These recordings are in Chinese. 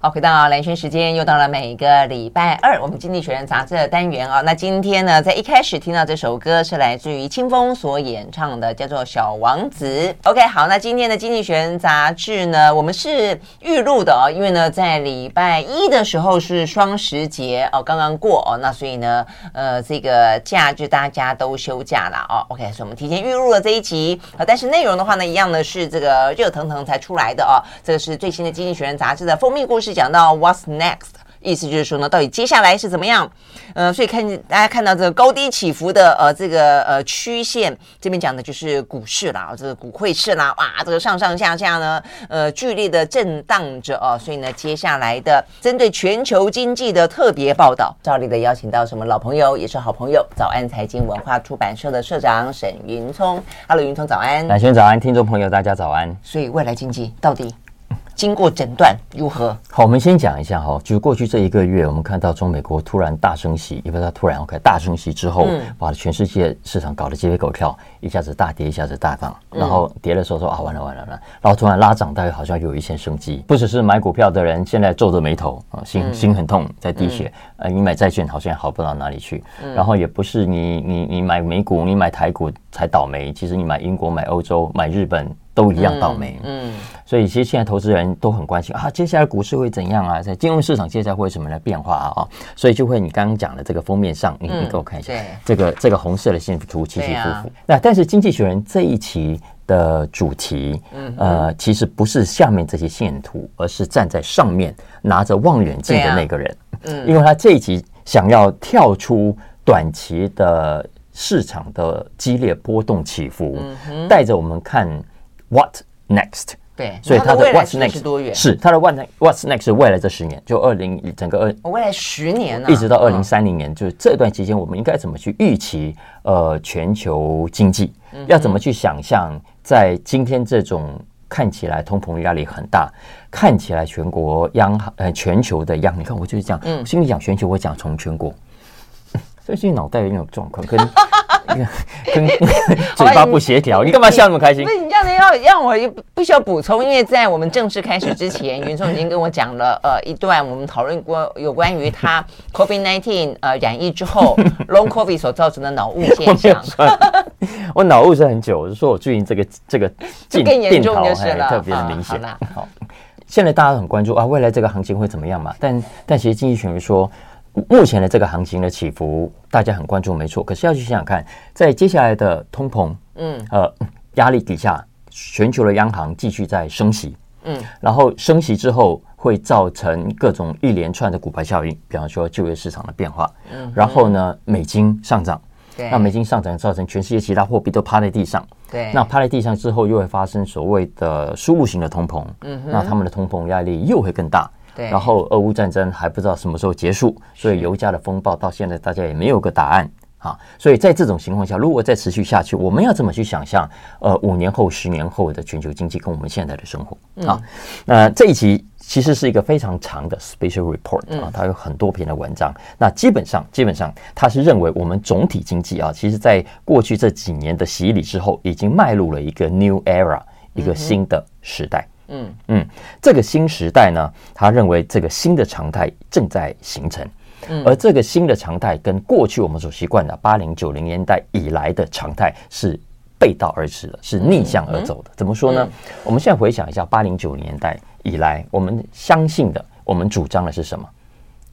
好，回到蓝轩时间，又到了每个礼拜二，我们经济学人杂志的单元啊。那今天呢，在一开始听到这首歌是来自于清风所演唱的，叫做《小王子》。OK，好，那今天的经济学人杂志呢，我们是预录的哦，因为呢，在礼拜一的时候是双十节哦，刚刚过哦，那所以呢，呃，这个假日大家都休假了哦。OK，所以我们提前预录了这一集啊，但是内容的话呢，一样的是这个热腾腾才出来的哦。这个是最新的经济学人杂志的蜂蜜故事。是讲到 What's next，意思就是说呢，到底接下来是怎么样？呃，所以看大家看到这个高低起伏的呃这个呃曲线，这边讲的就是股市啦，这个股汇市啦，哇，这个上上下下呢，呃，剧烈的震荡着哦。所以呢，接下来的针对全球经济的特别报道，照例的邀请到什么老朋友，也是好朋友，早安财经文化出版社的社长沈云聪。Hello，云聪早安。兰萱早安，听众朋友大家早安。所以未来经济到底？经过诊断如何？好，我们先讲一下哈，就是过去这一个月，我们看到中美国突然大升息，也不知道突然 OK 大升息之后，嗯、把全世界市场搞得鸡飞狗跳，一下子大跌，一下子大涨，然后跌的时候说啊完了完了完了，然后突然拉涨，大概好像有一线生机。不只是买股票的人现在皱着眉头啊，心心很痛，在滴血。呃、嗯，你买债券好像好不到哪里去，嗯、然后也不是你你你买美股，你买台股才倒霉，其实你买英国、买欧洲、买日本。都一样倒霉，嗯，嗯，所以其实现在投资人都很关心啊，接下来股市会怎样啊？在金融市场接下来会有什么样的变化啊？所以就会你刚刚讲的这个封面上，你你给我看一下，这个这个红色的线图起起伏伏。那但是《经济学人》这一期的主题，呃，其实不是下面这些线图，而是站在上面拿着望远镜的那个人，嗯，因为他这一集想要跳出短期的市场的激烈波动起伏，带着我们看。What next？对，所以它的 What's next 是多远？是它的 What What's next 是未来这十年，就二零整个二未来十年呢，一直到二零三零年，就是这段期间，我们应该怎么去预期？呃，全球经济要怎么去想象？在今天这种看起来通膨压力很大，看起来全国央行呃全球的央，你看我就是这样，嗯，心里讲全球，我讲从全国，最近脑袋有点状况，跟。跟 嘴巴不协调，你干嘛笑那么开心？不是你这样子要让我不需要补充，因为在我们正式开始之前，云聪已经跟我讲了呃一段我们讨论过有关于他 COVID-19 呃染疫之后 Long COVID 所造成的脑雾现象。我脑雾是很久，我是说我最近这个这个更严重就是了，特别的明显。好，现在大家都很关注啊，未来这个行情会怎么样嘛？但但其实经济学人说。目前的这个行情的起伏，大家很关注，没错。可是要去想想看，在接下来的通膨，嗯，呃，压力底下，全球的央行继续在升息，嗯，然后升息之后会造成各种一连串的股牌效应，比方说就业市场的变化，嗯，然后呢，美金上涨，对，那美金上涨造成全世界其他货币都趴在地上，对，那趴在地上之后又会发生所谓的输入型的通膨，嗯，那他们的通膨压力又会更大。然后，俄乌战争还不知道什么时候结束，所以油价的风暴到现在大家也没有个答案啊。所以在这种情况下，如果再持续下去，我们要怎么去想象？呃，五年后、十年后的全球经济跟我们现在的生活啊？那这一期其实是一个非常长的 special report 啊，它有很多篇的文章。那基本上，基本上它是认为我们总体经济啊，其实在过去这几年的洗礼之后，已经迈入了一个 new era，一个新的时代。嗯嗯嗯，这个新时代呢，他认为这个新的常态正在形成，嗯，而这个新的常态跟过去我们所习惯的八零九零年代以来的常态是背道而驰的，是逆向而走的。怎么说呢？我们现在回想一下八零九零年代以来，我们相信的，我们主张的是什么？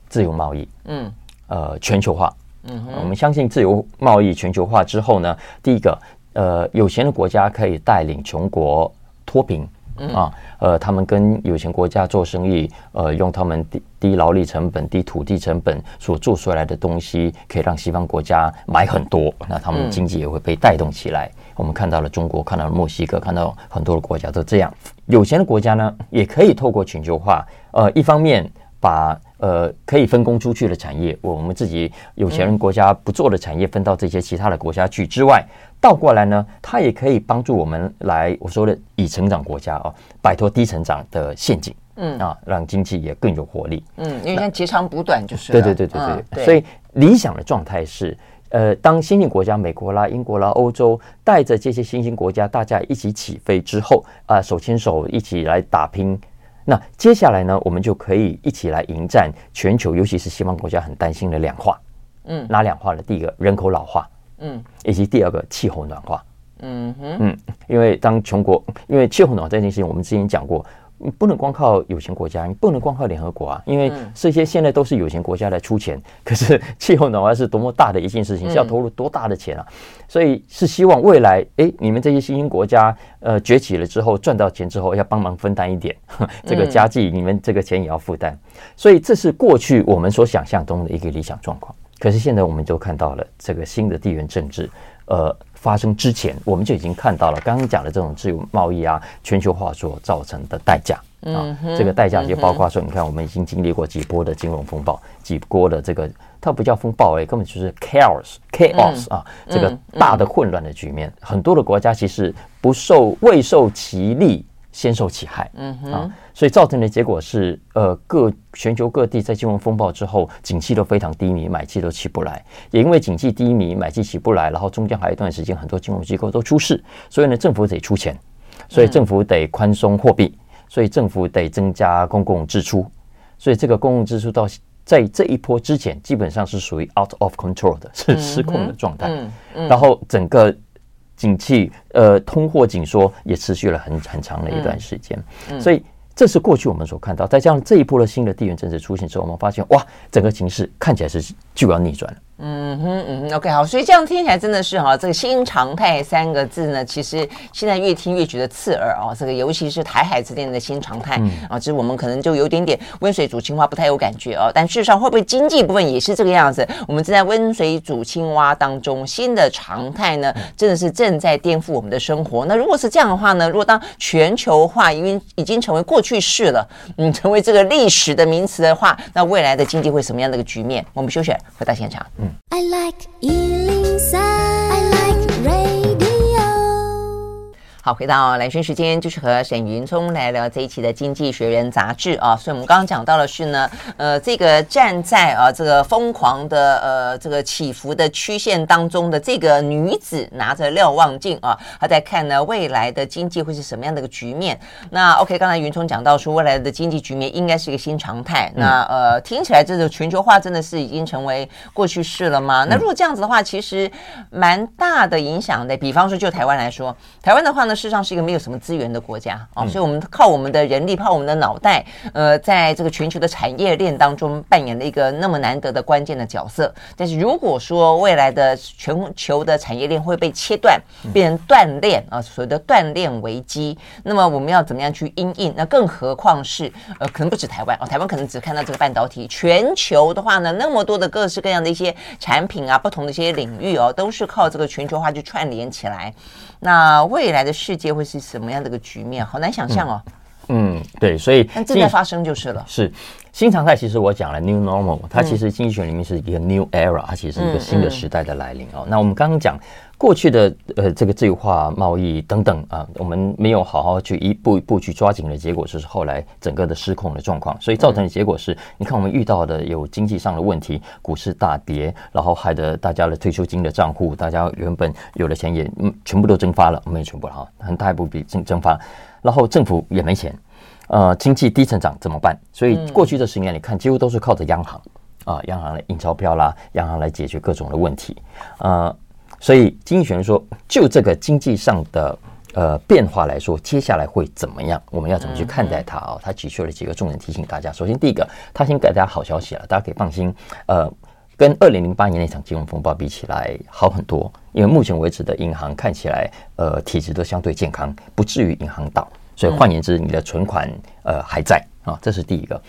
自由贸易，嗯，呃，全球化，嗯，我们相信自由贸易全球化之后呢，第一个，呃，有钱的国家可以带领穷国脱贫。嗯啊，呃，他们跟有钱国家做生意，呃，用他们低低劳力成本、低土地成本所做出来的东西，可以让西方国家买很多，那他们经济也会被带动起来。我们看到了中国，看到了墨西哥，看到很多的国家都这样。有钱的国家呢，也可以透过全球化，呃，一方面把呃可以分工出去的产业，我们自己有钱人国家不做的产业分到这些其他的国家去之外。倒过来呢，它也可以帮助我们来我说的已成长国家啊，摆脱低成长的陷阱，嗯。啊，让经济也更有活力，嗯，因为像截长补短就是对对对对对，嗯、对，所以理想的状态是，呃，当新兴国家美国啦、英国啦、欧洲带着这些新兴国家大家一起起飞之后啊、呃，手牵手一起来打拼那接下来呢，我们就可以一起来迎战全球，尤其是西方国家很担心的两化。嗯，哪两化呢？第一个人口老化，嗯，以及第二个气候暖化。嗯哼，嗯，因为当穷国，因为气候暖化这件事情，我们之前讲过。你不能光靠有钱国家，你不能光靠联合国啊，因为这些现在都是有钱国家来出钱。可是气候暖化是多么大的一件事情，是要投入多大的钱啊？所以是希望未来，哎，你们这些新兴国家，呃，崛起了之后赚到钱之后，要帮忙分担一点 这个家计，你们这个钱也要负担。所以这是过去我们所想象中的一个理想状况。可是现在我们就看到了这个新的地缘政治，呃。发生之前，我们就已经看到了刚刚讲的这种自由贸易啊、全球化所造成的代价啊。这个代价就包括说，你看，我们已经经历过几波的金融风暴，几波的这个它不叫风暴哎，根本就是 chaos chaos 啊，这个大的混乱的局面，很多的国家其实不受未受其利。先受其害，嗯哼，啊，所以造成的结果是，呃，各全球各地在金融风暴之后，景气都非常低迷，买气都起不来。也因为景气低迷，买气起不来，然后中间还有一段时间，很多金融机构都出事，所以呢，政府得出钱，所以政府得宽松货币，所以政府得增加公共支出，所以这个公共支出到在这一波之前，基本上是属于 out of control 的，是失控的状态，嗯嗯，然后整个。景气，呃，通货紧缩也持续了很很长的一段时间，嗯嗯、所以这是过去我们所看到。再加上这一波的新的地缘政治出现之后，我们发现，哇，整个形势看起来是就要逆转了。嗯哼嗯哼，OK 好，所以这样听起来真的是哈，这个新常态三个字呢，其实现在越听越觉得刺耳哦。这个尤其是台海之间的新常态啊，其实我们可能就有点点温水煮青蛙，不太有感觉哦。但事实上会不会经济部分也是这个样子？我们正在温水煮青蛙当中，新的常态呢，真的是正在颠覆我们的生活。那如果是这样的话呢，如果当全球化因为已经成为过去式了，嗯，成为这个历史的名词的话，那未来的经济会什么样的一个局面？我们休息，回到现场。I like eating I like 好，回到蓝轩时间，就是和沈云聪来聊这一期的《经济学人》杂志啊。所以，我们刚刚讲到的是呢，呃，这个站在啊这个疯狂的呃这个起伏的曲线当中的这个女子，拿着瞭望镜啊，她在看呢未来的经济会是什么样的一个局面。那 OK，刚才云聪讲到说，未来的经济局面应该是一个新常态。那呃，听起来这个全球化真的是已经成为过去式了吗？那如果这样子的话，其实蛮大的影响的。比方说，就台湾来说，台湾的话呢。事实上是一个没有什么资源的国家啊，所以我们靠我们的人力，靠我们的脑袋，呃，在这个全球的产业链当中扮演了一个那么难得的关键的角色。但是如果说未来的全球的产业链会被切断，变成断链啊，所谓的断链危机，那么我们要怎么样去应应？那更何况是呃，可能不止台湾啊，台湾可能只看到这个半导体，全球的话呢，那么多的各式各样的一些产品啊，不同的一些领域哦，都是靠这个全球化去串联起来。那未来的世界会是什么样的一个局面？好难想象哦。嗯，对，所以但正在发生就是了。是新常态，其实我讲了 new normal，它其实经济学里面是一个 new era，它其实是一个新的时代的来临哦。嗯嗯、那我们刚刚讲。过去的呃，这个自由化贸易等等啊，我们没有好好去一步一步去抓紧的结果，就是后来整个的失控的状况。所以造成的结果是，你看我们遇到的有经济上的问题，股市大跌，然后害得大家的退休金的账户，大家原本有的钱也嗯全部都蒸发了，没有全部了哈，很大一部分蒸蒸发，然后政府也没钱，呃，经济低成长怎么办？所以过去这十年，你看几乎都是靠着央行啊，央行来印钞票啦，央行来解决各种的问题，呃。所以，经济学人说，就这个经济上的呃变化来说，接下来会怎么样？我们要怎么去看待它啊？他提出了几个重点提醒大家。首先，第一个，他先给大家好消息了，大家可以放心。呃，跟二零零八年那场金融风暴比起来，好很多。因为目前为止的银行看起来，呃，体质都相对健康，不至于银行倒。所以换言之，你的存款呃还在啊，这是第一个。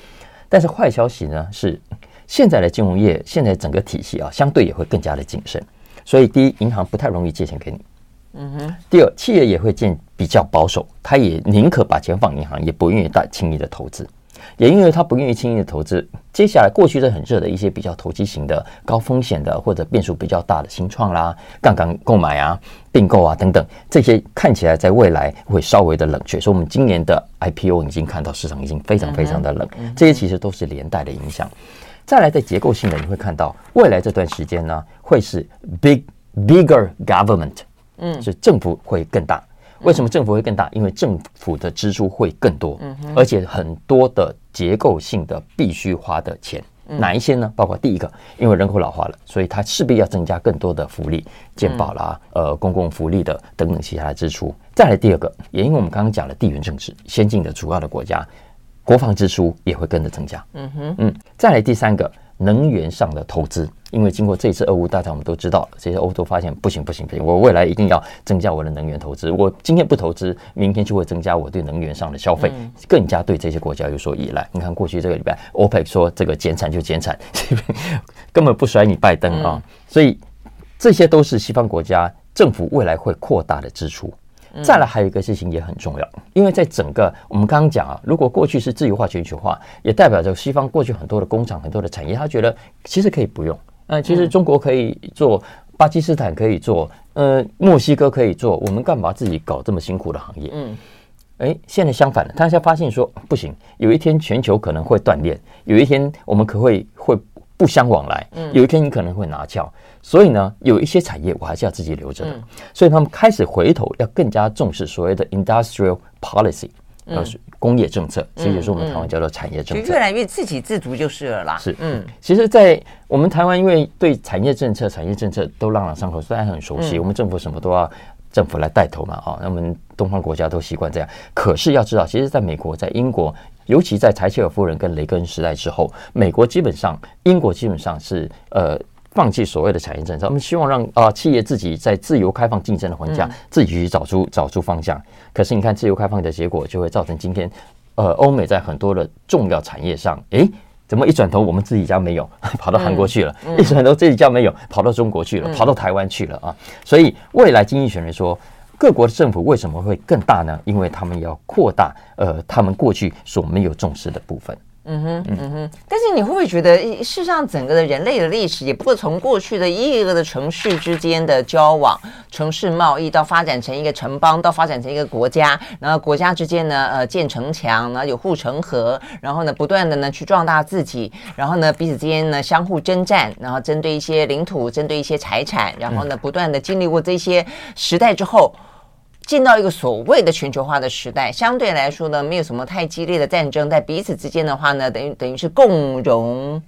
但是坏消息呢是，现在的金融业现在整个体系啊，相对也会更加的谨慎。所以，第一，银行不太容易借钱给你。嗯哼。第二，企业也会见比较保守，他也宁可把钱放银行，也不愿意大轻易的投资。也因为他不愿意轻易的投资，接下来过去的很热的一些比较投机型的、高风险的或者变数比较大的新创啦、杠杆购买啊、并购啊等等，这些看起来在未来会稍微的冷却。所以，我们今年的 IPO 已经看到市场已经非常非常的冷，这些其实都是连带的影响。再来，在结构性的，你会看到未来这段时间呢，会是 big bigger government，嗯，是政府会更大，为什么政府会更大？因为政府的支出会更多，而且很多的结构性的必须花的钱。哪一些呢？包括第一个，因为人口老化了，所以它势必要增加更多的福利、健保啦、呃公共福利的等等其他的支出。再来第二个，也因为我们刚刚讲了地缘政治，先进的主要的国家，国防支出也会跟着增加。嗯哼，嗯，再来第三个。能源上的投资，因为经过这次俄乌大战，我们都知道，这些欧洲发现不行不行不行，我未来一定要增加我的能源投资。我今天不投资，明天就会增加我对能源上的消费，更加对这些国家有所依赖。你看过去这个礼拜，OPEC 说这个减产就减产，根本不甩你拜登啊！所以这些都是西方国家政府未来会扩大的支出。再来还有一个事情也很重要，因为在整个我们刚刚讲啊，如果过去是自由化、全球化，也代表着西方过去很多的工厂、很多的产业，他觉得其实可以不用。呃，其实中国可以做，巴基斯坦可以做，呃，墨西哥可以做，我们干嘛自己搞这么辛苦的行业？嗯，哎，现在相反了，他现在发现说不行，有一天全球可能会断裂，有一天我们可会会。不相往来，嗯有一天你可能会拿翘，所以呢，有一些产业我还是要自己留着的。所以他们开始回头要更加重视所谓的 industrial policy，呃，工业政策，这也是我们台湾叫做产业政策，就越来越自给自足就是了啦。是，嗯，其实，在我们台湾，因为对产业政策、产业政策都朗朗上口，虽然很熟悉，我们政府什么都要政府来带头嘛，啊，那我们东方国家都习惯这样。可是要知道，其实在美国，在英国。尤其在柴契尔夫人跟雷根时代之后，美国基本上，英国基本上是呃放弃所谓的产业政策，我们希望让啊、呃、企业自己在自由开放竞争的环境下，自己去找出找出方向。可是你看自由开放的结果，就会造成今天呃欧美在很多的重要产业上，诶，怎么一转头我们自己家没有，跑到韩国去了；一转头自己家没有，跑到中国去了，跑到台湾去了啊！所以未来经济学人说。各国的政府为什么会更大呢？因为他们要扩大呃，他们过去所没有重视的部分。嗯哼，嗯哼。但是你会不会觉得，事实上整个的人类的历史，也不过从过去的一个个的城市之间的交往、城市贸易，到发展成一个城邦，到发展成一个国家，然后国家之间呢，呃，建城墙，然后有护城河，然后呢，不断的呢去壮大自己，然后呢，彼此之间呢相互征战，然后针对一些领土，针对一些财产，然后呢，不断的经历过这些时代之后。进到一个所谓的全球化的时代，相对来说呢，没有什么太激烈的战争，在彼此之间的话呢，等于等于是共荣、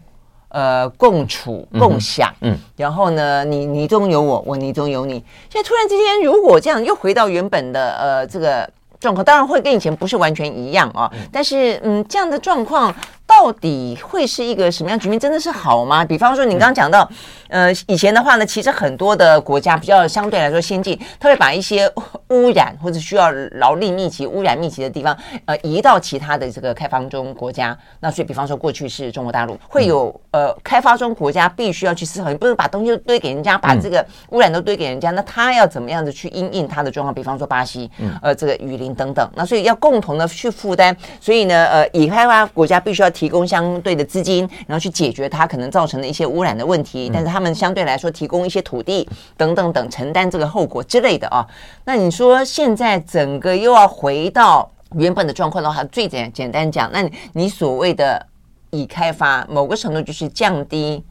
呃共处、共享。嗯，嗯，然后呢，你你中有我，我你中有你。现在突然之间，如果这样又回到原本的呃这个状况，当然会跟以前不是完全一样啊。但是嗯，这样的状况。到底会是一个什么样局面？真的是好吗？比方说，你刚刚讲到，呃，以前的话呢，其实很多的国家比较相对来说先进，他会把一些污染或者需要劳力密集、污染密集的地方，呃，移到其他的这个开发中国家。那所以，比方说，过去是中国大陆会有呃，开发中国家必须要去思考，你不能把东西都堆给人家，把这个污染都堆给人家，那他要怎么样子去因应他的状况？比方说巴西，呃，这个雨林等等。那所以要共同的去负担。所以呢，呃，已开发国家必须要。提供相对的资金，然后去解决它可能造成的一些污染的问题，但是他们相对来说提供一些土地等等等，承担这个后果之类的啊。那你说现在整个又要回到原本的状况的话，最简简单讲，那你所谓的已开发，某个程度就是降低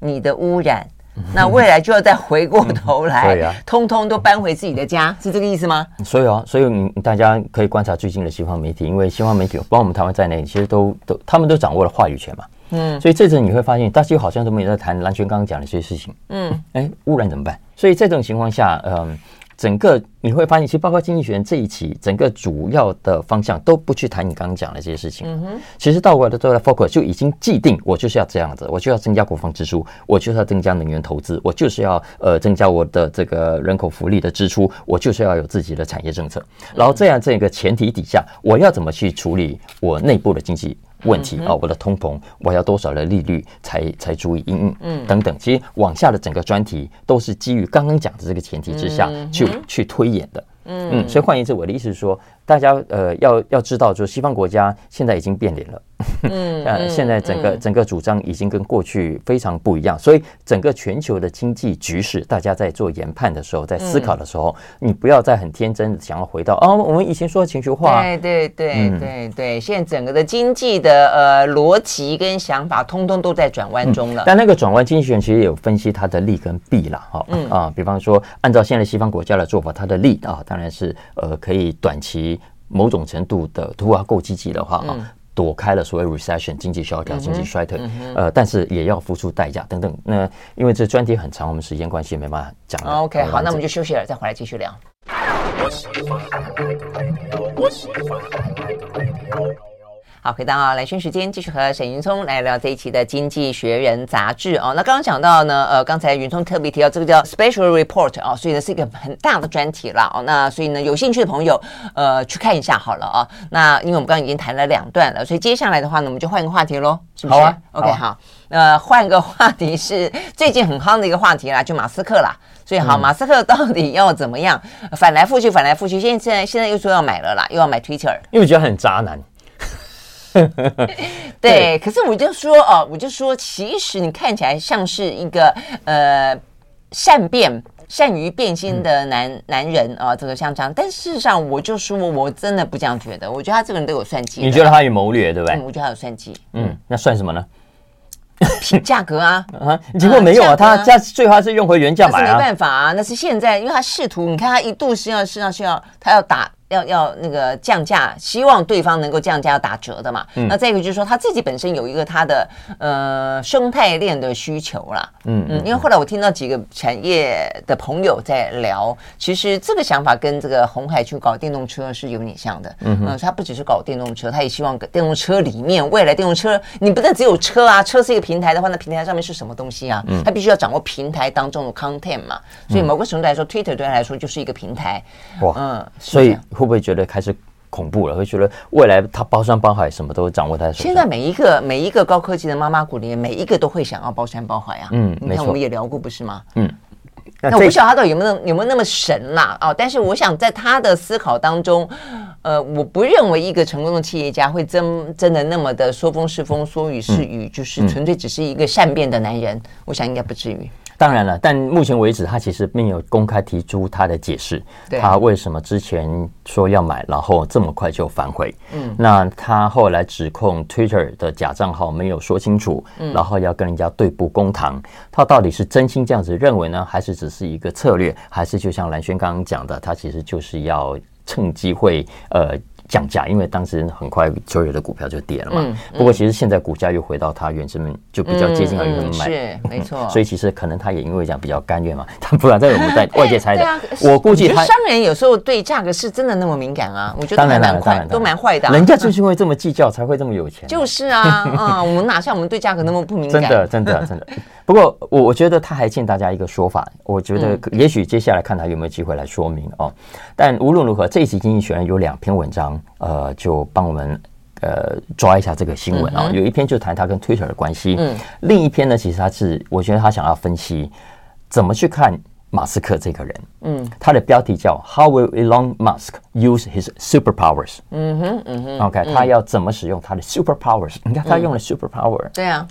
你的污染。那未来就要再回过头来，对呀，通通都搬回自己的家，是这个意思吗？所以啊，所以你大家可以观察最近的西方媒体，因为西方媒体，包括我们台湾在内，其实都都他们都掌握了话语权嘛。嗯，所以这阵你会发现，大家好像都没有在谈蓝轩刚刚讲的这些事情。嗯，哎，污染怎么办？所以这种情况下，嗯。整个你会发现，其实包括经济学人这一期，整个主要的方向都不去谈你刚刚讲的这些事情。嗯哼，其实到过来的都在 focus 就已经既定，我就是要这样子，我就要增加国防支出，我就是要增加能源投资，我就是要呃增加我的这个人口福利的支出，我就是要有自己的产业政策。然后这样这个前提底下，我要怎么去处理我内部的经济？问题啊，我的通膨，我要多少的利率才才足以应嗯。等等，其实往下的整个专题都是基于刚刚讲的这个前提之下去去推演的。嗯。嗯，所以换言之，我的意思是说，大家呃要要知道，就是西方国家现在已经变脸了。嗯，呃，现在整个整个主张已经跟过去非常不一样，所以整个全球的经济局势，大家在做研判的时候，在思考的时候，你不要再很天真的想要回到哦，我们以前说的情绪化，对对对对对，现在整个的经济的呃逻辑跟想法，通通都在转弯中了。但那个转弯，经济学人其实也有分析它的利跟弊了，哈，啊，比方说按照现在西方国家的做法，它的利啊，当然是呃可以短期某种程度的，如果要够积极的话啊。躲开了所谓 recession 经济萧条、经济衰退，嗯嗯、呃，但是也要付出代价等等。那因为这专题很长，我们时间关系没办法讲。OK，好，那我们就休息了，再回来继续聊。好，回到兰萱时间，继续和沈云聪来聊这一期的《经济学人》杂志哦。那刚刚讲到呢，呃，刚才云聪特别提到这个叫 Special Report 哦，所以呢是一个很大的专题了哦。那所以呢，有兴趣的朋友，呃，去看一下好了啊、哦。那因为我们刚刚已经谈了两段了，所以接下来的话呢，我们就换个话题喽，是不是？好啊。OK，好。呃，换个话题是最近很夯的一个话题啦，就马斯克啦。所以好，马斯克到底要怎么样？反来覆去，反来覆去。现在现在又说要买了啦，又要买 Twitter，因为觉得很渣男。对，对，可是我就说哦，我就说，其实你看起来像是一个呃善变、善于变心的男、嗯、男人啊、哦，这个像这样。但事实上，我就说，我真的不这样觉得。我觉得他这个人都有算计。你觉得他有谋略，对不对？嗯、我觉得他有算计。嗯，那算什么呢？价格啊，啊，结果没有啊，他价最后还是用回原价买没办法啊，那是现在，因为他试图，你看他一度是要是要是要他要打。要要那个降价，希望对方能够降价打折的嘛。嗯、那再一个就是说，他自己本身有一个他的呃生态链的需求啦。嗯嗯，因为后来我听到几个产业的朋友在聊，其实这个想法跟这个红海去搞电动车是有点像的。嗯嗯，他不只是搞电动车，他也希望电动车里面未来电动车，你不能只有车啊，车是一个平台的话，那平台上面是什么东西啊？嗯，他必须要掌握平台当中的 content 嘛。所以某个程度来说、嗯、，Twitter 对他来说就是一个平台。哇，嗯，所以。会不会觉得开始恐怖了？会觉得未来他包山包海，什么都掌握在手上。现在每一个每一个高科技的妈妈股里面，每一个都会想要包山包海啊。嗯，你看我们也聊过，不是吗？嗯，那，那我不晓得他到底有没有有没有那么神啦、啊？哦，但是我想在他的思考当中，呃，我不认为一个成功的企业家会真真的那么的说风是风，说雨是雨，嗯、就是纯粹只是一个善变的男人。嗯、我想应该不至于。当然了，但目前为止，他其实没有公开提出他的解释。他为什么之前说要买，然后这么快就反悔？嗯，那他后来指控 Twitter 的假账号没有说清楚，嗯，然后要跟人家对簿公堂。他到底是真心这样子认为呢，还是只是一个策略？还是就像蓝轩刚刚讲的，他其实就是要趁机会呃。降价，因为当时很快所有的股票就跌了嘛。嗯嗯、不过其实现在股价又回到它原生面，就比较接近了原生买。是没错。所以其实可能他也因为这样比较甘愿嘛。他 不然在我们在外界猜的，啊、我估计他商人有时候对价格是真的那么敏感啊？我觉得当然蛮坏，都蛮坏的、啊。人家就是因为这么计较，才会这么有钱。就是啊，嗯，我们哪像我们对价格那么不敏感？真的，真的，真的。不过我我觉得他还欠大家一个说法。我觉得也许接下来看他有没有机会来说明哦。但无论如何，这一期《经济学人》有两篇文章，呃，就帮我们呃抓一下这个新闻啊、哦。有一篇就谈他跟 Twitter 的关系，嗯，另一篇呢，其实他是我觉得他想要分析怎么去看马斯克这个人，嗯，他的标题叫 How will Elon Musk use his superpowers？嗯哼，嗯哼，OK，他要怎么使用他的 superpowers？你看他用了 superpower，对啊。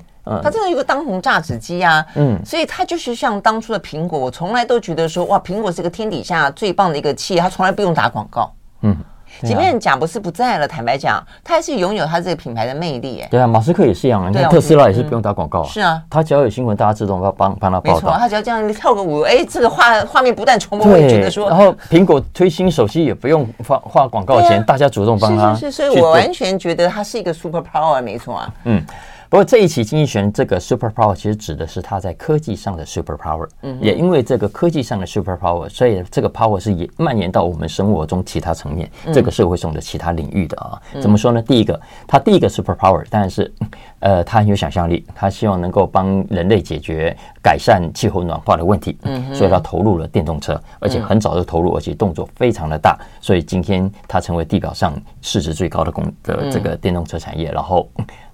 他真的有个当红榨汁机啊，嗯，所以他就是像当初的苹果，我从来都觉得说，哇，苹果是个天底下最棒的一个企业，他从来不用打广告，嗯，即便贾博士不在了，坦白讲，他还是拥有他这个品牌的魅力，哎，对啊，马斯克也是一样啊，你看特斯拉也是不用打广告，是啊，他只要有新闻，大家自动帮帮帮他报道，他只要这样跳个舞，哎，这个画画面不断重播，我也觉得说，然后苹果推新手机也不用花花广告钱，大家主动帮他，是是是，所以我完全觉得他是一个 super power，没错啊，嗯。不过这一期经济学人这个 super power 其实指的是他在科技上的 super power，嗯，也因为这个科技上的 super power，所以这个 power 是也蔓延到我们生活中其他层面，这个社会中的其他领域的啊。怎么说呢？第一个，他第一个 super power 当然是，呃，他很有想象力，他希望能够帮人类解决改善气候暖化的问题，嗯，所以他投入了电动车，而且很早就投入，而且动作非常的大，所以今天他成为地表上市值最高的公的这个电动车产业，然后。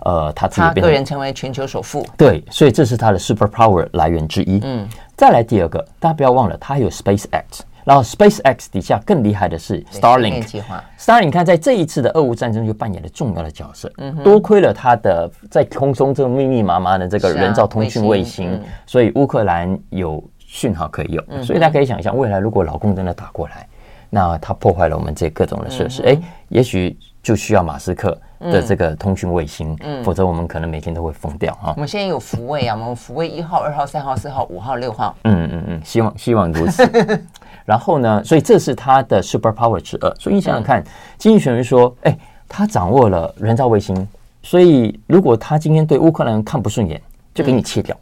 呃，他自己变个人成为全球首富，对，所以这是他的 super power 来源之一。嗯，再来第二个，大家不要忘了，他还有 SpaceX。然后 SpaceX 底下更厉害的是 Starlink 计划。Starlink 你看在这一次的俄乌战争就扮演了重要的角色，嗯多亏了它的在空中这个密密麻麻的这个人造通讯卫卫星，嗯。所以乌克兰有讯号可以用，所以大家可以想象，未来如果老共真的打过来，那它破坏了我们这各种的设施，哎，也许就需要马斯克的这个通讯卫星，嗯否则我们可能每天都会疯掉哈我。们现在有福卫啊，我们福卫一号、二号、三号、四号、五号、六号，嗯嗯嗯，希望希望如此。然后呢，所以这是他的 super power 之二。所以你想想看，经济学人说，哎，他掌握了人造卫星，所以如果他今天对乌克兰看不顺眼，就给你切掉。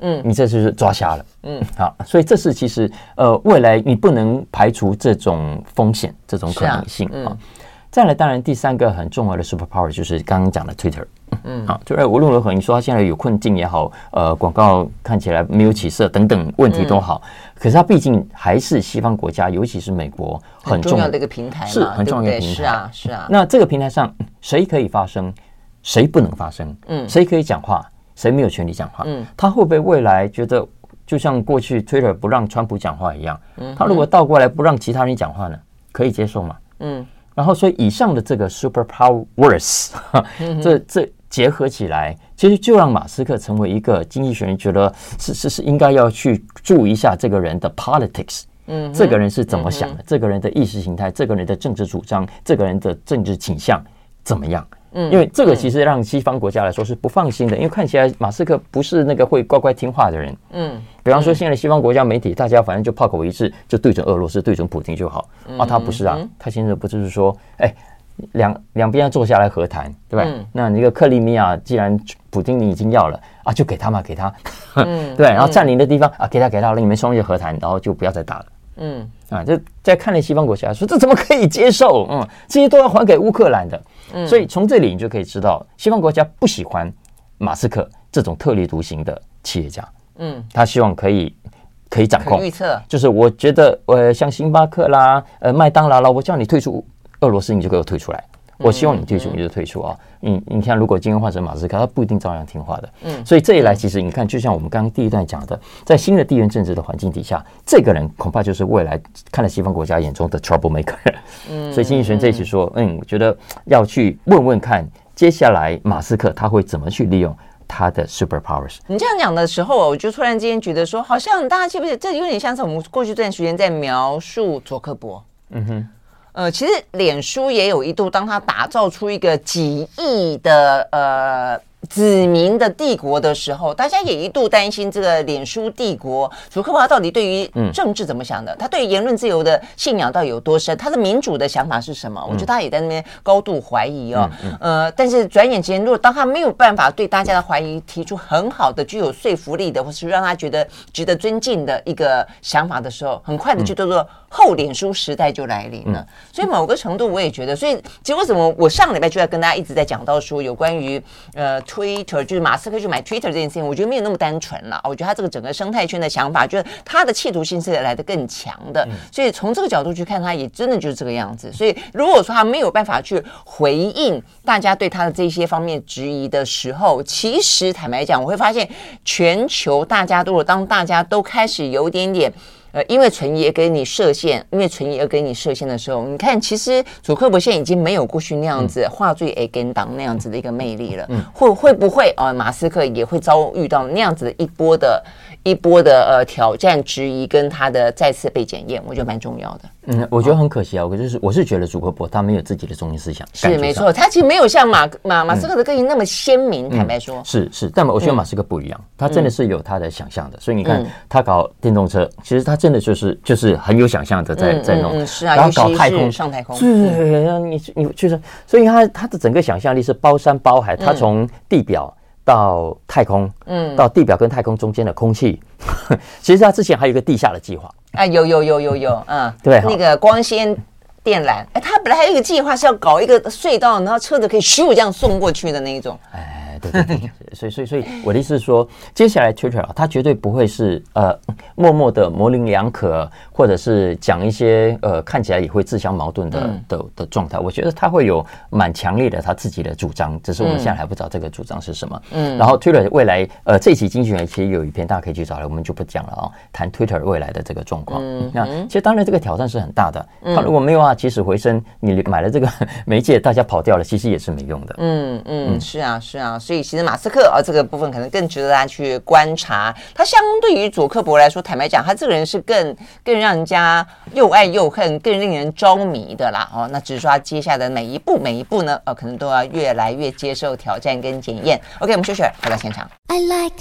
嗯你这就是抓瞎了。嗯，好，所以这是其实呃，未来你不能排除这种风险，这种可能性啊。再来，当然第三个很重要的 super power 就是刚刚讲的 Twitter。嗯，好，就是无论如何，你说他现在有困境也好，呃，广告看起来没有起色等等问题都好，可是它毕竟还是西方国家，尤其是美国很重要的一个平台嘛，是很重要的平台是啊，是啊。那这个平台上谁可以发声，谁不能发声？嗯，谁可以讲话，谁没有权利讲话？嗯，他会不会未来觉得就像过去 Twitter 不让川普讲话一样？嗯，他如果倒过来不让其他人讲话呢？可以接受吗？嗯，然后所以以上的这个 super powers，这这结合起来，其实就让马斯克成为一个经济学人觉得是是是应该要去注意一下这个人的 politics。嗯，这个人是怎么想的？这个人的意识形态，这个人的政治主张，这个人的政治倾向怎么样？嗯，因为这个其实让西方国家来说是不放心的，因为看起来马斯克不是那个会乖乖听话的人。嗯，比方说现在西方国家媒体，大家反正就炮口一致，就对准俄罗斯，对准普京就好。啊，他不是啊，他现在不就是说，哎，两两边要坐下来和谈，对吧？那你这个克里米亚，既然普京你已经要了啊，就给他嘛，给他。嗯，对，然后占领的地方啊，给他给他了，你们双方就和谈，然后就不要再打了。嗯啊，这在看了西方国家说，这怎么可以接受？嗯，这些都要还给乌克兰的。嗯，所以从这里你就可以知道，西方国家不喜欢马斯克这种特立独行的企业家。嗯，他希望可以可以掌控，预测就是我觉得呃，像星巴克啦、呃麦当劳啦，我叫你退出俄罗斯，你就给我退出来。我希望你退出，你就退出啊！你你看，如果今天换成马斯克，他不一定照样听话的。嗯，所以这一来，其实你看，就像我们刚刚第一段讲的，在新的地缘政治的环境底下，这个人恐怕就是未来看了西方国家眼中的 trouble maker。嗯，所以经济学人这一期说，嗯，我觉得要去问问看，接下来马斯克他会怎么去利用他的 super powers。你这样讲的时候，我就突然之间觉得说，好像大家记不记得，这有点像是我们过去这段时间在描述佐克伯。嗯哼。呃，其实脸书也有一度，当它打造出一个几亿的呃子民的帝国的时候，大家也一度担心这个脸书帝国，祖克伯他到底对于政治怎么想的？他对于言论自由的信仰到底有多深？他的民主的想法是什么？我觉得他也在那边高度怀疑哦。呃，但是转眼间，如果当他没有办法对大家的怀疑提出很好的、具有说服力的，或是让他觉得值得尊敬的一个想法的时候，很快的就叫做后脸书时代就来临了。所以某个程度，我也觉得，所以其实为什么我上礼拜就在跟大家一直在讲到说，有关于呃。Twitter 就是马斯克去买 Twitter 这件事情，我觉得没有那么单纯了。我觉得他这个整个生态圈的想法，就是他的企图心是来的更强的。所以从这个角度去看，他也真的就是这个样子。所以如果说他没有办法去回应大家对他的这些方面质疑的时候，其实坦白讲，我会发现全球大家都，当大家都开始有点点。呃，因为存疑而给你设限，因为存疑而给你设限的时候，你看，其实主克伯现在已经没有过去那样子话最 A 跟党那样子的一个魅力了。嗯，会会不会啊、呃？马斯克也会遭遇到那样子的一波的一波的呃挑战、质疑，跟他的再次被检验，我觉得蛮重要的。嗯，我觉得很可惜啊，我就是我是觉得祖克伯他没有自己的中心思想，是没错，他其实没有像马马马斯克的个性那么鲜明。坦白说，是是，但我觉得马斯克不一样，他真的是有他的想象的。所以你看，他搞电动车，其实他真的就是就是很有想象的在在弄。是啊，然后搞太空上太空，对，你你就是，所以他他的整个想象力是包山包海，他从地表到太空，嗯，到地表跟太空中间的空气，其实他之前还有一个地下的计划。啊，有有有有有，嗯，对，那个光纤电缆，哎，他本来还有一个计划是要搞一个隧道，然后车子可以咻这样送过去的那一种。哎，对对对，所以所以所以我的意思是说，接下来 Twitter 啊，它绝对不会是呃默默的模棱两可，或者是讲一些呃看起来也会自相矛盾的、嗯、的的状态。我觉得它会有蛮强烈的他自己的主张，只是我们现在还不知道这个主张是什么。嗯，然后 Twitter 未来呃这期经济学其实有一篇大家可以去找来，我们就不讲了啊，谈 Twitter 未来的这个状况。嗯，那其实当然这个挑战是很大的，它如果没有啊起死回生，你买了这个 媒介，大家跑掉了，其实也是没用的。嗯嗯，是啊是啊，所以其实马斯克啊这个部分可能更值得大家去观察。他相对于佐克伯来说，坦白讲，他这个人是更更让人家又爱又恨，更令人着迷的啦。哦，那只是说他接下来的每一步每一步呢，呃，可能都要越来越接受挑战跟检验。OK，我们休息，回到现场。I like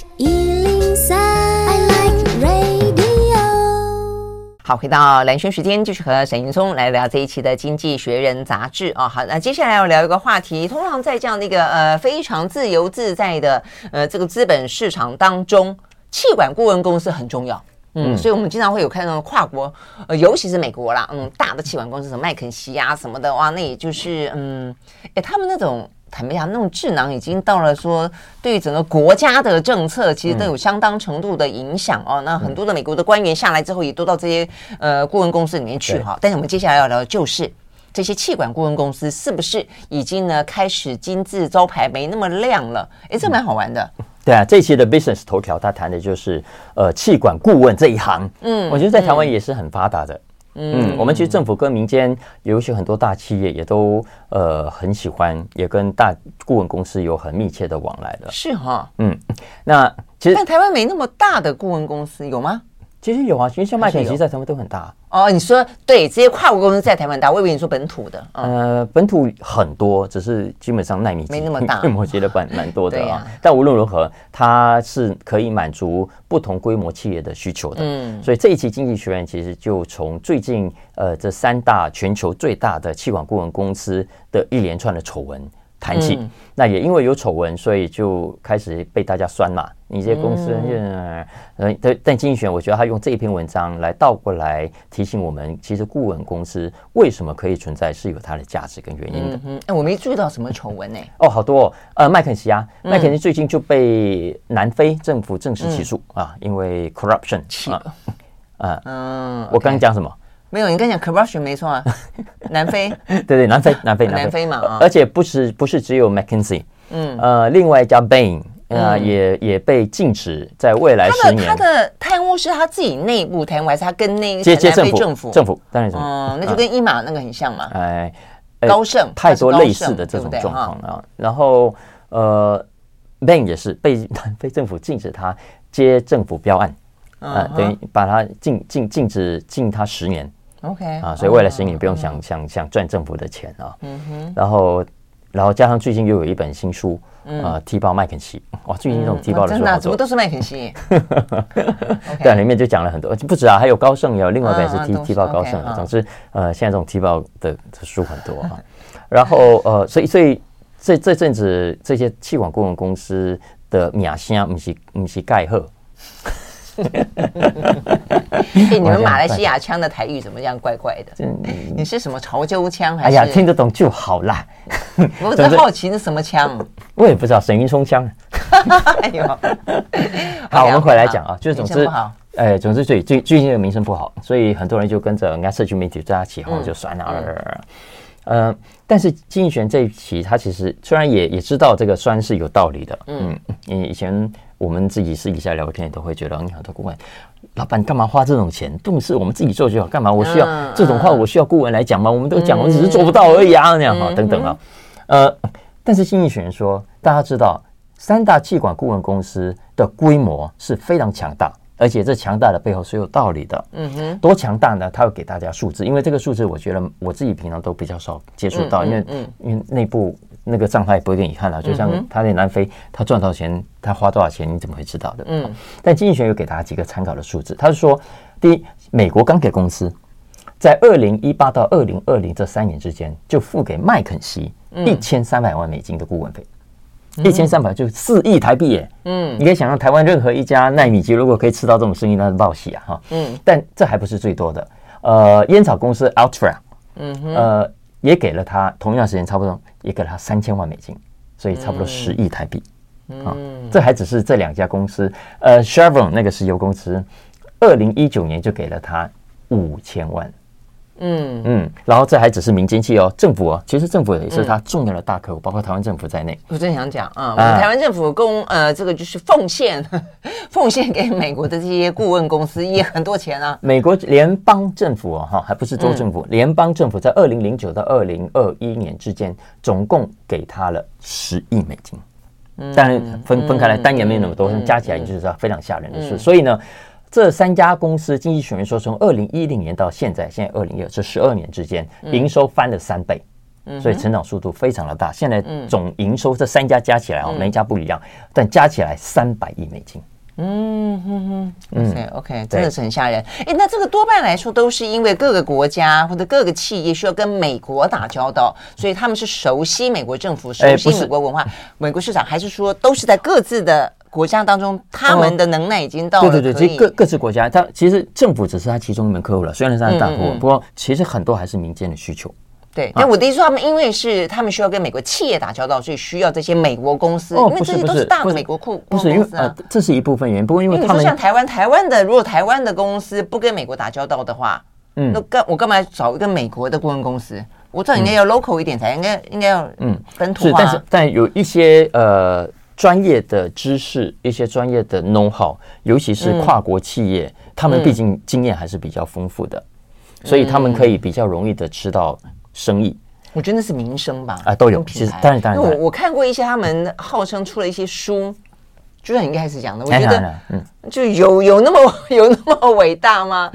好，回到蓝轩时间，继续和沈云聪来聊这一期的《经济学人》杂志啊。好，那接下来要聊一个话题。通常在这样的一个呃非常自由自在的呃这个资本市场当中，气管顾问公司很重要。嗯，所以我们经常会有看到跨国，呃，尤其是美国啦，嗯，大的气管公司，什么麦肯锡啊什么的，哇，那也就是嗯，哎，他们那种。坦白讲，那种智囊已经到了说，对于整个国家的政策，其实都有相当程度的影响哦。那很多的美国的官员下来之后，也都到这些呃顾问公司里面去哈。但是我们接下来要聊的就是这些气管顾问公司是不是已经呢开始金字招牌没那么亮了？哎，这蛮好玩的。对啊，这期的 Business 头条他谈的就是呃气管顾问这一行。嗯，我觉得在台湾也是很发达的。嗯，我们其实政府跟民间有一些很多大企业也都呃很喜欢，也跟大顾问公司有很密切的往来的。是哈，嗯，那其实但台湾没那么大的顾问公司有吗？其实有啊，其实像麦肯锡在台湾都很大。哦，你说对，这些跨国公司在台湾大，我以为你说本土的。呃，本土很多，只是基本上奈米级没那么大，规模级的蛮蛮多的 啊。但无论如何，它是可以满足不同规模企业的需求的。嗯，所以这一期经济学院其实就从最近呃这三大全球最大的气管顾问公司的一连串的丑闻。谈起，嗯、那也因为有丑闻，所以就开始被大家酸嘛。你这些公司，嗯，呃，但但经济学人，我觉得他用这一篇文章来倒过来提醒我们，其实顾问公司为什么可以存在，是有它的价值跟原因的。嗯，哎，我没注意到什么丑闻呢？哦，好多哦，呃，麦肯锡啊，麦肯锡最近就被南非政府正式起诉、嗯、啊，因为 corruption 啊，啊，嗯，我刚刚讲什么？没有，你刚讲 corruption 没错啊，南非，对对，南非，南非，南非。嘛，而且不是不是只有 McKinsey，嗯，呃，另外一家 Bain 啊，也也被禁止在未来十年。他的贪污是他自己内部贪污，还是他跟那个接接政府政府？政府？当然是，嗯，那就跟伊玛那个很像嘛，哎，高盛太多类似的这种状况啊。然后呃，Bain 也是被 南非政府禁止他接政府标案，啊，等于把他禁禁禁止禁他十年。OK 啊，所以未来十年不用想想想赚政府的钱啊。嗯哼。然后，然后加上最近又有一本新书啊，踢爆麦肯锡。哇，最近这种踢爆的书好多。怎么都是麦肯锡？对，里面就讲了很多，不止啊，还有高盛，也有另外一本是踢踢爆高盛。总之，呃，现在这种踢爆的书很多啊。然后呃，所以所以这这阵子这些气管顾问公司的名声不是不是盖好。你们马来西亚腔的台语怎么样？怪怪的。你是什么潮州腔还是？哎呀，听得懂就好啦。我在好奇是什么腔？我也不知道，沈云聪腔。哎呦，好，我们回来讲啊，就是总之，哎，总之最最最近的名声不好，所以很多人就跟着人家社区媒体对他起哄，就酸啊。呃，但是经济学人这一期，他其实虽然也也知道这个酸是有道理的。嗯，你以前。我们自己私底下聊天也都会觉得，你很多顾问，老板干嘛花这种钱？动事我们自己做就好，干嘛我需要这种话？我需要顾问来讲吗？我们都讲，我只是做不到而已啊，那样哈，等等啊。呃，但是经济学人说，大家知道，三大气管顾问公司的规模是非常强大，而且这强大的背后是有道理的。嗯哼，多强大呢？他会给大家数字，因为这个数字我觉得我自己平常都比较少接触到，因为因为内部。那个账号也不会给你看了，就像他在南非，他赚到钱，他花多少钱，你怎么会知道的？嗯，但经济学有给大家几个参考的数字，他是说，第一，美国钢铁公司在二零一八到二零二零这三年之间，就付给麦肯锡一千三百万美金的顾问费，一千三百就四亿台币耶。嗯，你可以想象台湾任何一家奈米级如果可以吃到这种生意，那是报喜啊哈。嗯，但这还不是最多的，呃，烟草公司 Altria，嗯哼，呃。也给了他同样时间差不多，也给了他三千万美金，所以差不多十亿台币。啊，这还只是这两家公司，呃，Chevron 那个石油公司，二零一九年就给了他五千万。嗯嗯，然后这还只是民间企业哦，政府哦，其实政府也是他重要的大客户，嗯、包括台湾政府在内。我正想讲啊，我们台湾政府公呃，这个就是奉献 奉献给美国的这些顾问公司也很多钱啊。美国联邦政府哦，哈，还不是州政府，嗯、联邦政府在二零零九到二零二一年之间，总共给他了十亿美金。嗯，当然分分开来，单年没有那么多，嗯、加起来就是非常吓人的事。嗯、所以呢。这三家公司，经济学人说，从二零一零年到现在，现在二零一二这十二年之间，营收翻了三倍，所以成长速度非常的大。现在总营收这三家加起来啊，每一家不一样，但加起来三百亿美金。嗯哼哼嗯，OK，真的是很吓人。哎，那这个多半来说都是因为各个国家或者各个企业需要跟美国打交道，所以他们是熟悉美国政府、熟悉美国文化、美国市场，还是说都是在各自的？国家当中，他们的能耐已经到了。对对对，其实各各自国家，它其实政府只是它其中一门客户了。虽然是他的大客户，不过其实很多还是民间的需求。对，但我的意思说，他们因为是他们需要跟美国企业打交道，所以需要这些美国公司。因为这些都是大的美国库不是因为呃，这是一部分原因。不过因为他们像台湾，台湾的如果台湾的公司不跟美国打交道的话，嗯，那干我干嘛找一个美国的顾问公司？我这应该要 local 一点才应该应该要嗯本土化。但是但有一些呃。专业的知识，一些专业的 know how，尤其是跨国企业，嗯、他们毕竟经验还是比较丰富的，嗯、所以他们可以比较容易的吃到生意。我觉得那是名声吧，啊，都有。其实当然当然，因为我我看过一些他们号称出了一些书，就像你一开始讲的，我觉得，嗯，就有有那么 有那么伟大吗？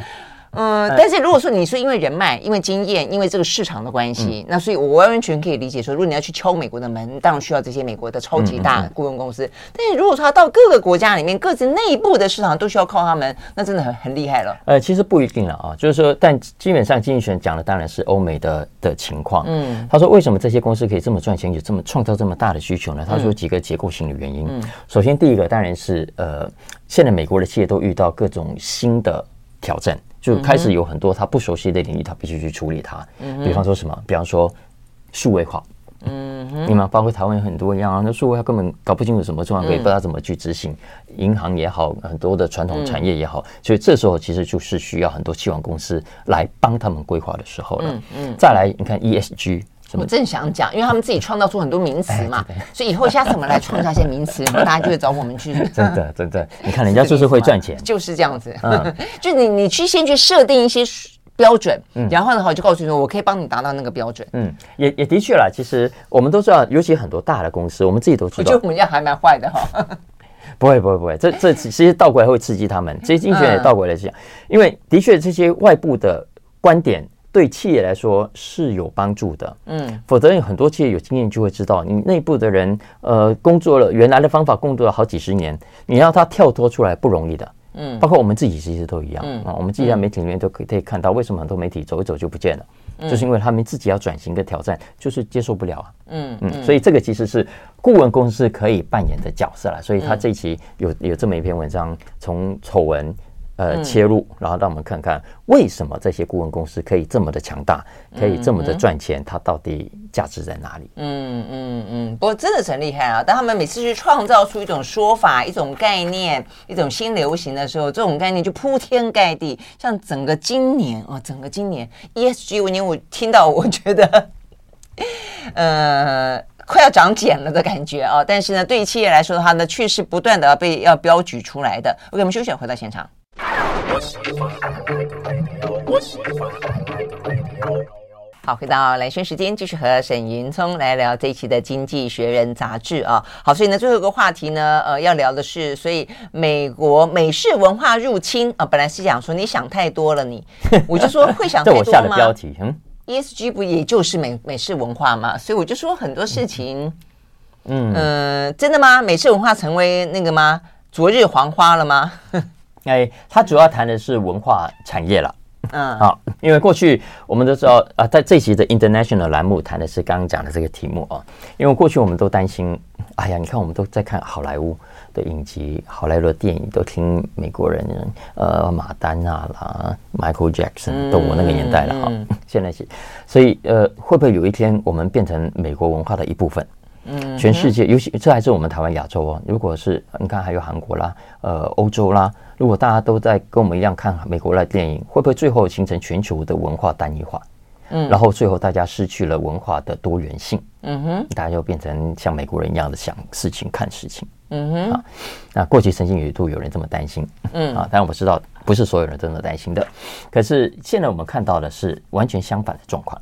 嗯，但是如果说你说因为人脉、因为经验、因为这个市场的关系，嗯、那所以我完完全可以理解说，如果你要去敲美国的门，当然需要这些美国的超级大顾问公司。嗯嗯嗯、但是如果说他到各个国家里面，各自内部的市场都需要靠他们，那真的很很厉害了。呃，其实不一定了啊，就是说，但基本上经济学讲的当然是欧美的的情况。嗯，他说为什么这些公司可以这么赚钱，有这么创造这么大的需求呢？他说几个结构性的原因。嗯，首先第一个当然是呃，现在美国的企业都遇到各种新的挑战。就开始有很多他不熟悉的领域，他必须去处理它。比方说什么？比方说数位化。嗯哼，你们包括台湾有很多一样啊，那数位他根本搞不清楚什么状况，可以不知道怎么去执行。银行也好，很多的传统产业也好，所以这时候其实就是需要很多期望公司来帮他们规划的时候了。嗯，再来，你看 ESG。我正想讲，因为他们自己创造出很多名词嘛，所以以后下次我们来创造一些名词，大家就会找我们去。真的，真的，你看人家就是会赚钱，就是这样子。嗯，就你你去先去设定一些标准，然后的话就告诉你说，我可以帮你达到那个标准。嗯，也也的确啦，其实我们都知道，尤其很多大的公司，我们自己都知道。我觉得我们这样还蛮坏的哈。不会，不会，不会，这这其实倒过来会刺激他们，这些竞选也倒过来讲，因为的确这些外部的观点。对企业来说是有帮助的，嗯，否则有很多企业有经验就会知道，你内部的人，呃，工作了原来的方法工作了好几十年，你要他跳脱出来不容易的，嗯，包括我们自己其实都一样，嗯。啊，我们自己在媒体里面都可以可以看到，为什么很多媒体走一走就不见了，嗯，就是因为他们自己要转型的挑战，就是接受不了啊，嗯嗯，所以这个其实是顾问公司可以扮演的角色了，所以他这一期有有这么一篇文章，从丑闻。呃，切入，然后让我们看看为什么这些顾问公司可以这么的强大，可以这么的赚钱，它到底价值在哪里？嗯嗯嗯。不过真的是很厉害啊！当他们每次去创造出一种说法、一种概念、一种新流行的时候，这种概念就铺天盖地。像整个今年啊，整个今年 ESG，我年我听到，我觉得 呃快要长茧了的感觉啊。但是呢，对于企业来说的话呢，却是不断的要被要标举出来的。OK，我们休息，回到现场。好，回到蓝轩时间，继续和沈云聪来聊这一期的《经济学人》杂志啊。好，所以呢，最后一个话题呢，呃，要聊的是，所以美国美式文化入侵啊，本来是讲说你想太多了你，你 我就说会想太多吗？这我下的标题，嗯，ESG 不也就是美美式文化吗？所以我就说很多事情，嗯、呃、真的吗？美式文化成为那个吗？昨日黄花了吗？哎，他主要谈的是文化产业了，嗯，好，因为过去我们都知道啊，在这期的 International 栏目谈的是刚刚讲的这个题目啊，因为过去我们都担心，哎呀，你看我们都在看好莱坞的影集、好莱坞的电影，都听美国人，呃，马丹娜啦、Michael Jackson，都我那个年代了哈，嗯、现在是，所以呃，会不会有一天我们变成美国文化的一部分？嗯，全世界，尤其这还是我们台湾亚洲哦。如果是你看，还有韩国啦，呃，欧洲啦，如果大家都在跟我们一样看美国的电影，会不会最后形成全球的文化单一化？嗯，然后最后大家失去了文化的多元性。嗯哼，大家就变成像美国人一样的想事情、看事情。嗯哼，啊，那过去曾经有一度有人这么担心。嗯啊，但我知道不是所有人都那么担心的。可是现在我们看到的是完全相反的状况。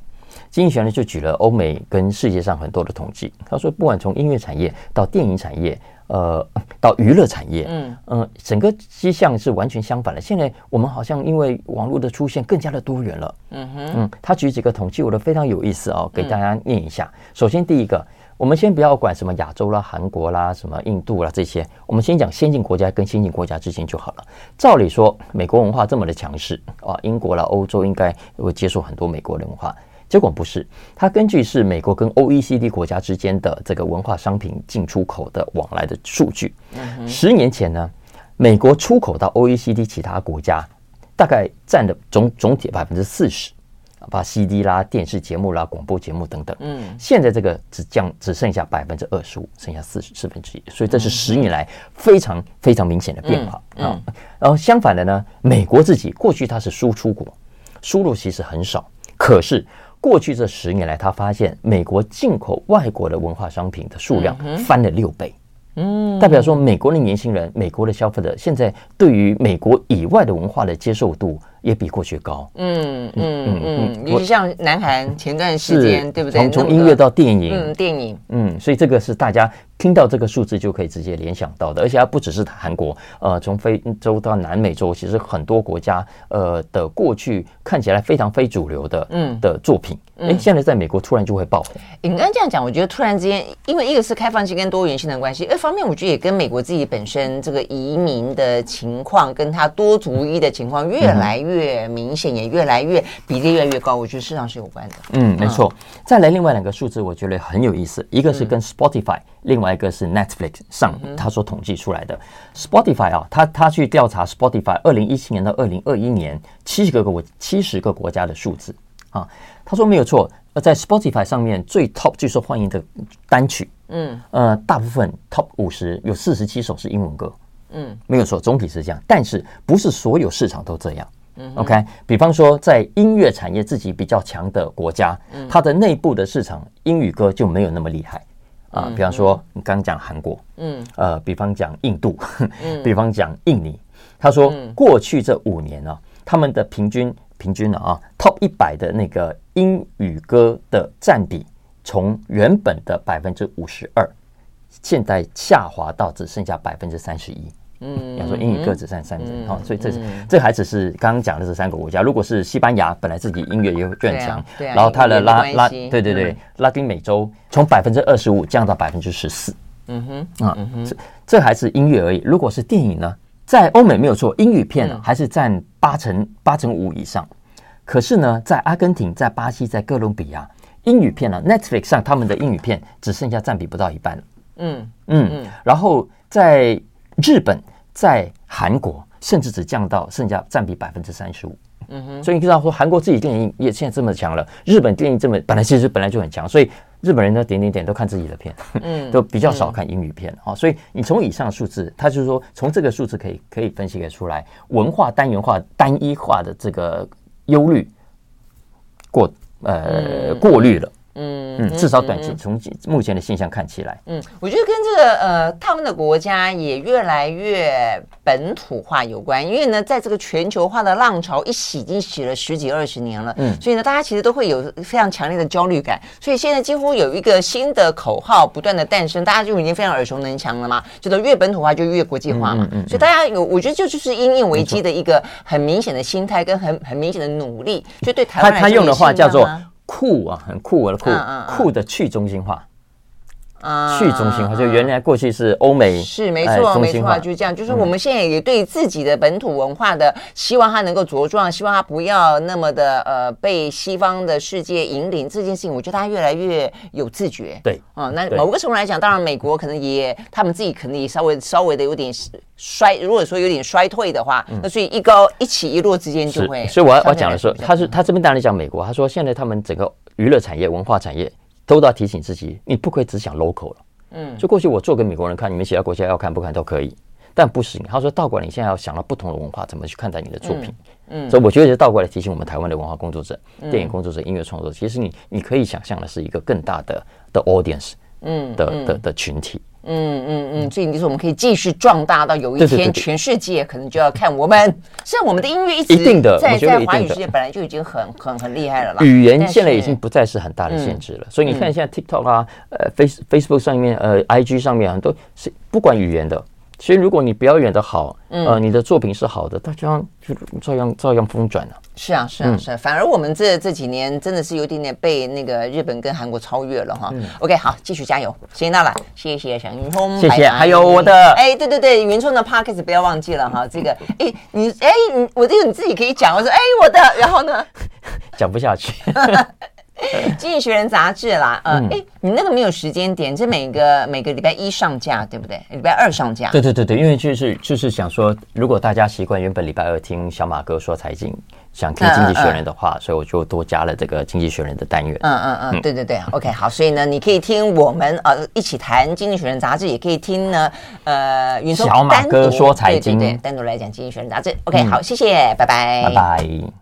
经济学人就举了欧美跟世界上很多的统计，他说，不管从音乐产业到电影产业，呃，到娱乐产业，嗯嗯、呃，整个迹象是完全相反的。现在我们好像因为网络的出现，更加的多元了。嗯哼，嗯，他举几个统计，我觉得非常有意思哦，给大家念一下。首先，第一个，我们先不要管什么亚洲啦、韩国啦、什么印度啦这些，我们先讲先进国家跟先进国家之间就好了。照理说，美国文化这么的强势啊，英国啦、欧洲应该会接受很多美国的文化。结果不是，它根据是美国跟 OECD 国家之间的这个文化商品进出口的往来的数据。十年前呢，美国出口到 OECD 其他国家大概占的总总体百分之四十，把 CD 啦、电视节目啦、广播节目等等。嗯，现在这个只降只剩下百分之二十五，剩下四十四分之一，所以这是十年来非常非常明显的变化啊。然后相反的呢，美国自己过去它是输出国，输入其实很少，可是。过去这十年来，他发现美国进口外国的文化商品的数量翻了六倍，嗯，代表说美国的年轻人、美国的消费者现在对于美国以外的文化的接受度也比过去高，嗯嗯嗯嗯，尤其像南韩前段时间，对不对？从从音乐到电影，嗯，电影，嗯，所以这个是大家。听到这个数字就可以直接联想到的，而且它不只是韩国，呃，从非洲到南美洲，其实很多国家，呃的过去看起来非常非主流的，嗯。的作品，哎、嗯，现在在美国突然就会爆红。你刚刚这样讲，我觉得突然之间，因为一个是开放性跟多元性的关系，二方面我觉得也跟美国自己本身这个移民的情况，跟他多族裔的情况越来越明显，也越来越比例越来越高，我觉得市场是有关的。嗯，没错。再来另外两个数字，我觉得很有意思，一个是跟 Spotify、嗯。另外一个是 Netflix 上他所统计出来的。Spotify 啊，他他去调查 Spotify 二零一七年到二零二一年七十个国七十个国家的数字。啊，他说没有错，呃，在 Spotify 上面最 top 最受欢迎的单曲，嗯。呃，大部分 top 五十有四十七首是英文歌，嗯，没有错，总体是这样，但是不是所有市场都这样，嗯，OK，比方说在音乐产业自己比较强的国家，它的内部的市场英语歌就没有那么厉害。啊，比方说你刚刚讲韩国，嗯，呃，比方讲印度，嗯，比方讲印尼，他说过去这五年呢，他们的平均平均了啊，Top 一百的那个英语歌的占比，从原本的百分之五十二，现在下滑到只剩下百分之三十一。嗯，比方说英语各只占三成，好，所以这是这还只是刚刚讲的这三个国家。如果是西班牙，本来自己音乐也就很强，然后它的拉拉，对对对，拉丁美洲从百分之二十五降到百分之十四。嗯哼，啊，这这还是音乐而已。如果是电影呢，在欧美没有错，英语片还是占八成八成五以上。可是呢，在阿根廷、在巴西、在哥伦比亚，英语片呢，Netflix 上他们的英语片只剩下占比不到一半了。嗯嗯，然后在。日本在韩国甚至只降到剩下占比百分之三十五，嗯哼，所以你知道说韩国自己电影业现在这么强了，日本电影这么本来其实本来就很强，所以日本人呢点点点都看自己的片，嗯，都比较少看英语片啊，所以你从以上数字，他就是说从这个数字可以可以分析得出来，文化单元化单一化的这个忧虑过呃过滤了。嗯嗯，至少短期从目前的现象看起来，嗯，我觉得跟这个呃，他们的国家也越来越本土化有关，因为呢，在这个全球化的浪潮一洗，已经洗了十几二十年了，嗯，所以呢，大家其实都会有非常强烈的焦虑感，所以现在几乎有一个新的口号不断的诞生，大家就已经非常耳熟能详了嘛，觉得越本土化就越国际化嘛，嗯，所以大家有，我觉得这就是因应危机的一个很明显的心态跟很很明显的努力，就对台湾他他用的话叫做。酷啊，很酷的酷，酷的去中心化。去中心化，就原来过去是欧美是没错没错，就是这样。就是我们现在也对自己的本土文化的希望，它能够茁壮，希望它不要那么的呃被西方的世界引领。这件事情，我觉得它越来越有自觉。对啊，那某个程度来讲，当然美国可能也他们自己可能也稍微稍微的有点衰。如果说有点衰退的话，那所以一高一起一落之间就会。所以我要我讲的时候，他是他这边当然讲美国，他说现在他们整个娱乐产业、文化产业。都要提醒自己，你不可以只想 local 了。嗯，就过去我做给美国人看，你们其他国家要看不看都可以，但不行。他说倒过来，你现在要想到不同的文化，怎么去看待你的作品？嗯，嗯，所以我觉得是倒过来提醒我们台湾的文化工作者、嗯、电影工作者、音乐创作者，其实你你可以想象的是一个更大的的 audience，嗯，的的的，的群体。嗯嗯嗯嗯，所以你说我们可以继续壮大到有一天全世界可能就要看我们。虽然我们的音乐一直在在华语世界本来就已经很很很厉害了啦。语言现在已经不再是很大的限制了，所以你看现在 TikTok 啊，呃，Face Facebook 上面，呃，IG 上面很多是不管语言的。其实如果你表演的好，呃，你的作品是好的，大家就照样照样疯转了。是啊，是啊，是啊。反而我们这这几年真的是有点点被那个日本跟韩国超越了哈。OK，好，继续加油，谢谢娜娜，谢谢小云聪，谢谢，还有我的，哎，对对对，云聪的 Podcast 不要忘记了哈，这个，哎，你，哎，你，我这个你自己可以讲，我说，哎，我的，然后呢，讲不下去。《经济学人》杂志啦，呃，哎、嗯，你那个没有时间点，这每个每个礼拜一上架，对不对？礼拜二上架。对对对对，因为就是就是想说，如果大家习惯原本礼拜二听小马哥说财经，想听《经济学人》的话，嗯嗯、所以我就多加了这个《经济学人》的单元。嗯嗯嗯，对对对，OK，好，所以呢，你可以听我们呃一起谈《经济学人》杂志，也可以听呢，呃，小马哥说财经，对对对，单独来讲《经济学人》杂志。OK，好，谢谢，拜拜，拜拜。